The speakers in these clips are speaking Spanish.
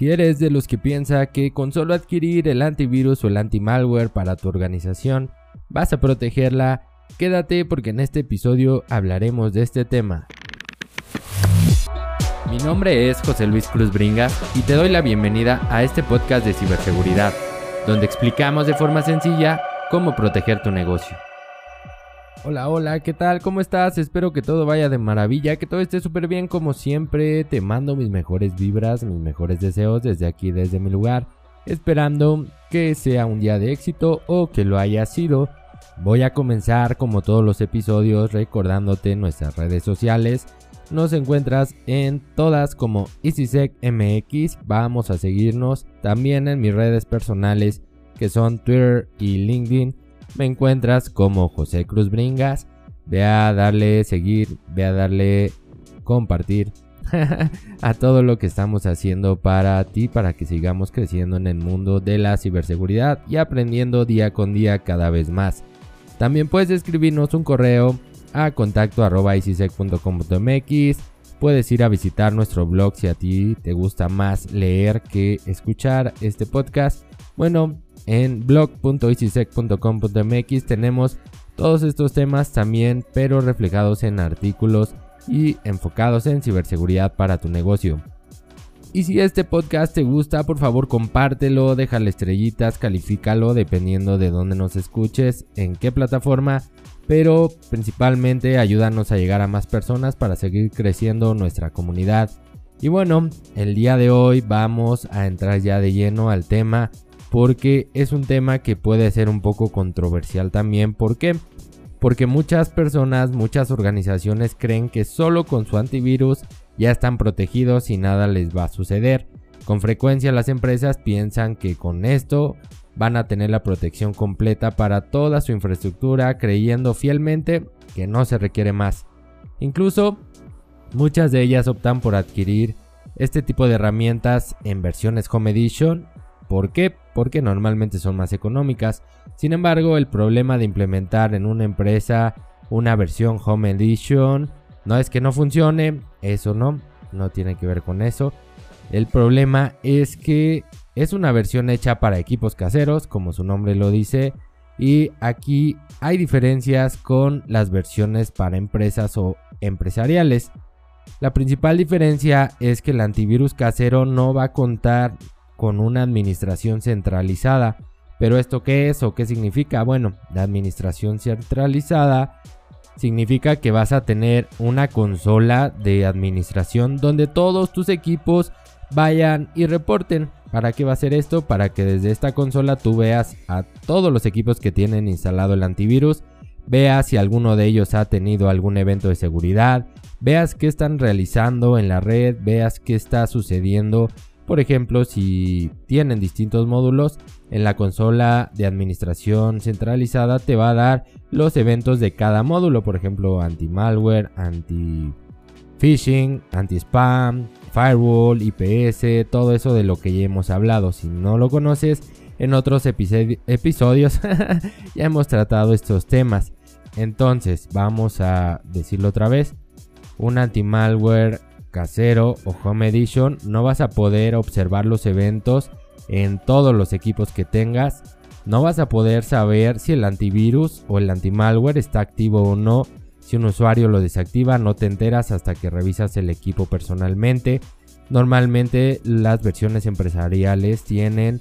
Si eres de los que piensa que con solo adquirir el antivirus o el antimalware para tu organización vas a protegerla, quédate porque en este episodio hablaremos de este tema. Mi nombre es José Luis Cruz Bringas y te doy la bienvenida a este podcast de ciberseguridad, donde explicamos de forma sencilla cómo proteger tu negocio. Hola, hola, ¿qué tal? ¿Cómo estás? Espero que todo vaya de maravilla, que todo esté súper bien como siempre. Te mando mis mejores vibras, mis mejores deseos desde aquí, desde mi lugar, esperando que sea un día de éxito o que lo haya sido. Voy a comenzar como todos los episodios recordándote nuestras redes sociales. Nos encuentras en todas como EasySecMX. Vamos a seguirnos también en mis redes personales que son Twitter y LinkedIn me encuentras como José Cruz Bringas. Ve a darle seguir, ve a darle compartir a todo lo que estamos haciendo para ti, para que sigamos creciendo en el mundo de la ciberseguridad y aprendiendo día con día cada vez más. También puedes escribirnos un correo a contacto Puedes ir a visitar nuestro blog si a ti te gusta más leer que escuchar este podcast. Bueno, en blog.easysec.com.mx tenemos todos estos temas también, pero reflejados en artículos y enfocados en ciberseguridad para tu negocio. Y si este podcast te gusta, por favor compártelo, déjale estrellitas, califícalo dependiendo de dónde nos escuches, en qué plataforma, pero principalmente ayúdanos a llegar a más personas para seguir creciendo nuestra comunidad. Y bueno, el día de hoy vamos a entrar ya de lleno al tema porque es un tema que puede ser un poco controversial también. ¿Por qué? Porque muchas personas, muchas organizaciones creen que solo con su antivirus ya están protegidos y nada les va a suceder. Con frecuencia las empresas piensan que con esto van a tener la protección completa para toda su infraestructura creyendo fielmente que no se requiere más. Incluso muchas de ellas optan por adquirir este tipo de herramientas en versiones Home Edition ¿Por qué? Porque normalmente son más económicas. Sin embargo, el problema de implementar en una empresa una versión Home Edition no es que no funcione, eso no, no tiene que ver con eso. El problema es que es una versión hecha para equipos caseros, como su nombre lo dice, y aquí hay diferencias con las versiones para empresas o empresariales. La principal diferencia es que el antivirus casero no va a contar con una administración centralizada. Pero esto qué es o qué significa? Bueno, la administración centralizada significa que vas a tener una consola de administración donde todos tus equipos vayan y reporten. ¿Para qué va a ser esto? Para que desde esta consola tú veas a todos los equipos que tienen instalado el antivirus, veas si alguno de ellos ha tenido algún evento de seguridad, veas qué están realizando en la red, veas qué está sucediendo por ejemplo, si tienen distintos módulos, en la consola de administración centralizada te va a dar los eventos de cada módulo, por ejemplo, anti-malware, anti-phishing, anti-spam, firewall, IPS, todo eso de lo que ya hemos hablado. Si no lo conoces, en otros episodios ya hemos tratado estos temas. Entonces, vamos a decirlo otra vez. Un anti-malware casero o home edition no vas a poder observar los eventos en todos los equipos que tengas. No vas a poder saber si el antivirus o el antimalware está activo o no. Si un usuario lo desactiva no te enteras hasta que revisas el equipo personalmente. Normalmente las versiones empresariales tienen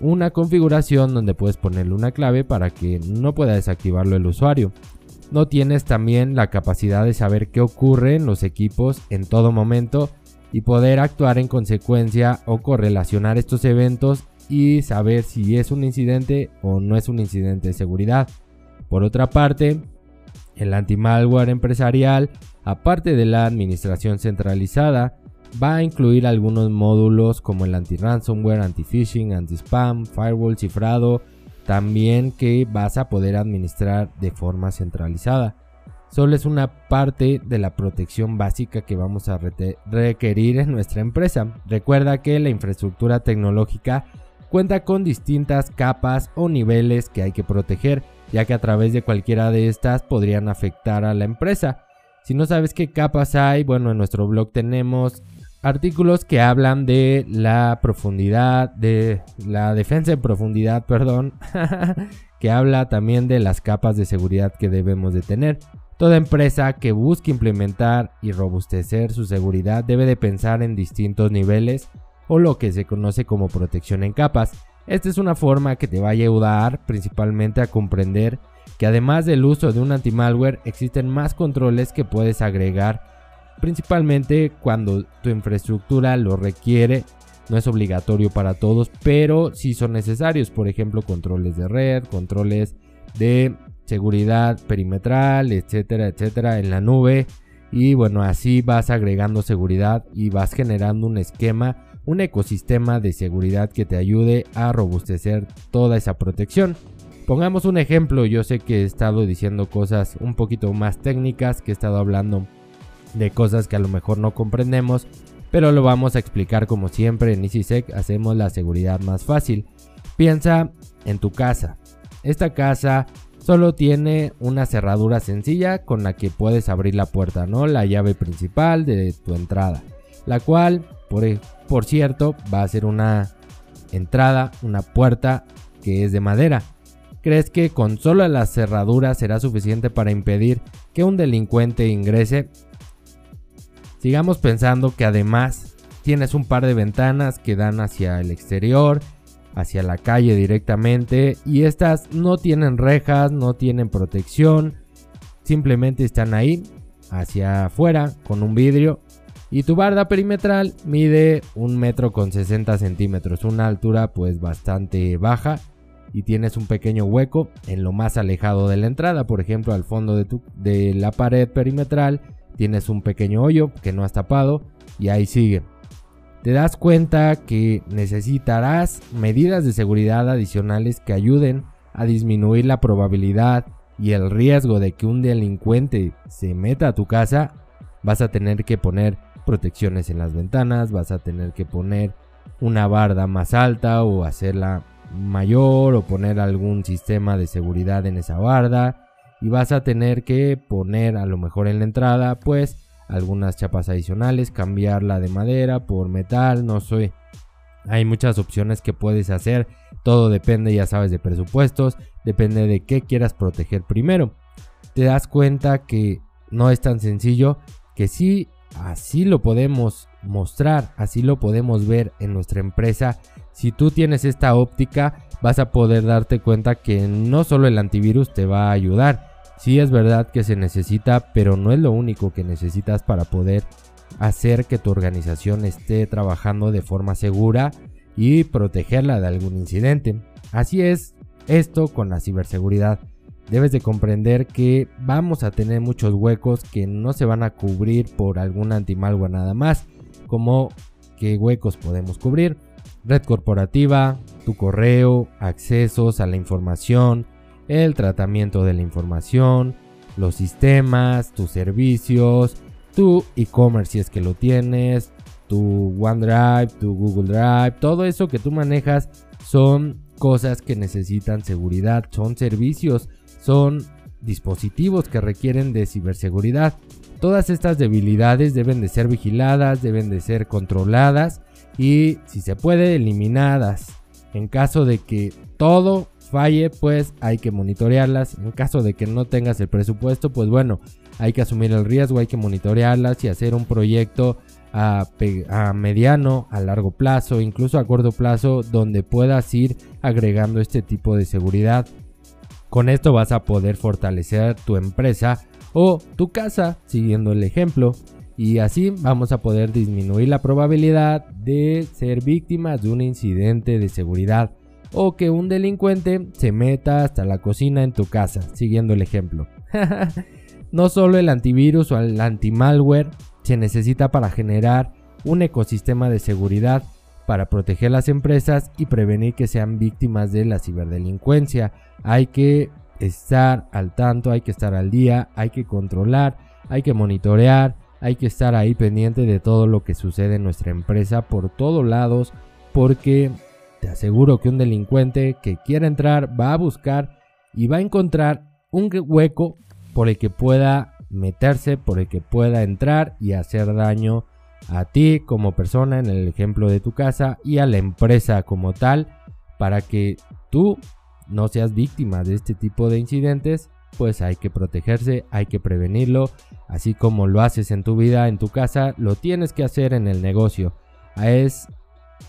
una configuración donde puedes ponerle una clave para que no pueda desactivarlo el usuario no tienes también la capacidad de saber qué ocurre en los equipos en todo momento y poder actuar en consecuencia o correlacionar estos eventos y saber si es un incidente o no es un incidente de seguridad. Por otra parte, el anti-malware empresarial, aparte de la administración centralizada, va a incluir algunos módulos como el anti-ransomware, anti-phishing, anti-spam, firewall cifrado, también que vas a poder administrar de forma centralizada. Solo es una parte de la protección básica que vamos a requerir en nuestra empresa. Recuerda que la infraestructura tecnológica cuenta con distintas capas o niveles que hay que proteger, ya que a través de cualquiera de estas podrían afectar a la empresa. Si no sabes qué capas hay, bueno, en nuestro blog tenemos artículos que hablan de la profundidad, de la defensa en profundidad, perdón, que habla también de las capas de seguridad que debemos de tener. Toda empresa que busque implementar y robustecer su seguridad debe de pensar en distintos niveles o lo que se conoce como protección en capas. Esta es una forma que te va a ayudar principalmente a comprender que además del uso de un anti-malware existen más controles que puedes agregar principalmente cuando tu infraestructura lo requiere. No es obligatorio para todos, pero sí son necesarios. Por ejemplo, controles de red, controles de seguridad perimetral, etcétera, etcétera, en la nube. Y bueno, así vas agregando seguridad y vas generando un esquema, un ecosistema de seguridad que te ayude a robustecer toda esa protección. Pongamos un ejemplo, yo sé que he estado diciendo cosas un poquito más técnicas, que he estado hablando de cosas que a lo mejor no comprendemos, pero lo vamos a explicar como siempre en EasySec, hacemos la seguridad más fácil. Piensa en tu casa. Esta casa solo tiene una cerradura sencilla con la que puedes abrir la puerta, ¿no? La llave principal de tu entrada, la cual, por, por cierto, va a ser una entrada, una puerta que es de madera. ¿Crees que con solo la cerradura será suficiente para impedir que un delincuente ingrese? Sigamos pensando que además tienes un par de ventanas que dan hacia el exterior, hacia la calle directamente y estas no tienen rejas, no tienen protección, simplemente están ahí hacia afuera con un vidrio y tu barda perimetral mide un metro con 60 centímetros, una altura pues bastante baja y tienes un pequeño hueco en lo más alejado de la entrada, por ejemplo al fondo de, tu, de la pared perimetral tienes un pequeño hoyo que no has tapado y ahí sigue. Te das cuenta que necesitarás medidas de seguridad adicionales que ayuden a disminuir la probabilidad y el riesgo de que un delincuente se meta a tu casa. Vas a tener que poner protecciones en las ventanas, vas a tener que poner una barda más alta o hacerla mayor o poner algún sistema de seguridad en esa barda y vas a tener que poner a lo mejor en la entrada pues algunas chapas adicionales, cambiarla de madera por metal, no sé. Hay muchas opciones que puedes hacer, todo depende ya sabes de presupuestos, depende de qué quieras proteger primero. Te das cuenta que no es tan sencillo, que sí, así lo podemos mostrar, así lo podemos ver en nuestra empresa. Si tú tienes esta óptica, vas a poder darte cuenta que no solo el antivirus te va a ayudar, Sí es verdad que se necesita, pero no es lo único que necesitas para poder hacer que tu organización esté trabajando de forma segura y protegerla de algún incidente. Así es esto con la ciberseguridad. Debes de comprender que vamos a tener muchos huecos que no se van a cubrir por algún antimalware nada más, como qué huecos podemos cubrir. Red corporativa, tu correo, accesos a la información, el tratamiento de la información, los sistemas, tus servicios, tu e-commerce si es que lo tienes, tu OneDrive, tu Google Drive, todo eso que tú manejas son cosas que necesitan seguridad, son servicios, son dispositivos que requieren de ciberseguridad. Todas estas debilidades deben de ser vigiladas, deben de ser controladas y si se puede eliminadas. En caso de que todo falle, pues hay que monitorearlas. En caso de que no tengas el presupuesto, pues bueno, hay que asumir el riesgo, hay que monitorearlas y hacer un proyecto a, mediano, a largo plazo, incluso a corto plazo, donde puedas ir agregando este tipo de seguridad. Con esto vas a poder fortalecer tu empresa o tu casa, siguiendo el ejemplo. Y así vamos a poder disminuir la probabilidad de ser víctimas de un incidente de seguridad o que un delincuente se meta hasta la cocina en tu casa, siguiendo el ejemplo. no solo el antivirus o el antimalware se necesita para generar un ecosistema de seguridad para proteger las empresas y prevenir que sean víctimas de la ciberdelincuencia. Hay que estar al tanto, hay que estar al día, hay que controlar, hay que monitorear, hay que estar ahí pendiente de todo lo que sucede en nuestra empresa por todos lados porque te aseguro que un delincuente que quiera entrar va a buscar y va a encontrar un hueco por el que pueda meterse, por el que pueda entrar y hacer daño a ti como persona en el ejemplo de tu casa y a la empresa como tal para que tú no seas víctima de este tipo de incidentes pues hay que protegerse, hay que prevenirlo, así como lo haces en tu vida, en tu casa, lo tienes que hacer en el negocio. Es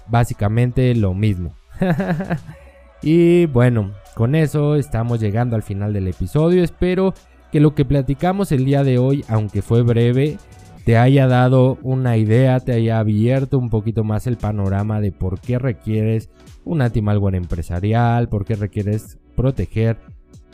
básicamente lo mismo. y bueno, con eso estamos llegando al final del episodio. Espero que lo que platicamos el día de hoy, aunque fue breve, te haya dado una idea, te haya abierto un poquito más el panorama de por qué requieres un anti-malware empresarial, por qué requieres proteger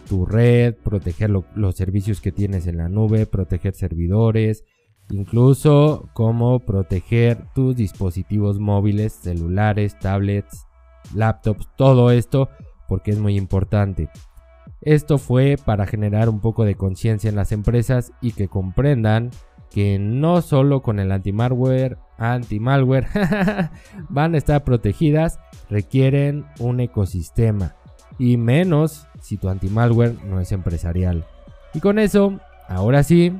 tu red, proteger los servicios que tienes en la nube, proteger servidores, incluso cómo proteger tus dispositivos móviles, celulares, tablets, laptops, todo esto porque es muy importante. Esto fue para generar un poco de conciencia en las empresas y que comprendan que no solo con el anti-malware, anti-malware van a estar protegidas, requieren un ecosistema y menos si tu anti-malware no es empresarial. Y con eso, ahora sí,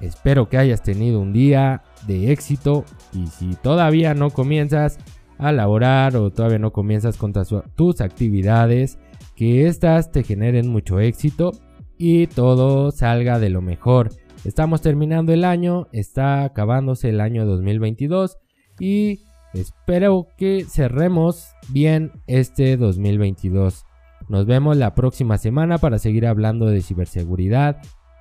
espero que hayas tenido un día de éxito y si todavía no comienzas a laborar o todavía no comienzas con tus actividades, que éstas te generen mucho éxito y todo salga de lo mejor. Estamos terminando el año, está acabándose el año 2022 y espero que cerremos bien este 2022. Nos vemos la próxima semana para seguir hablando de ciberseguridad.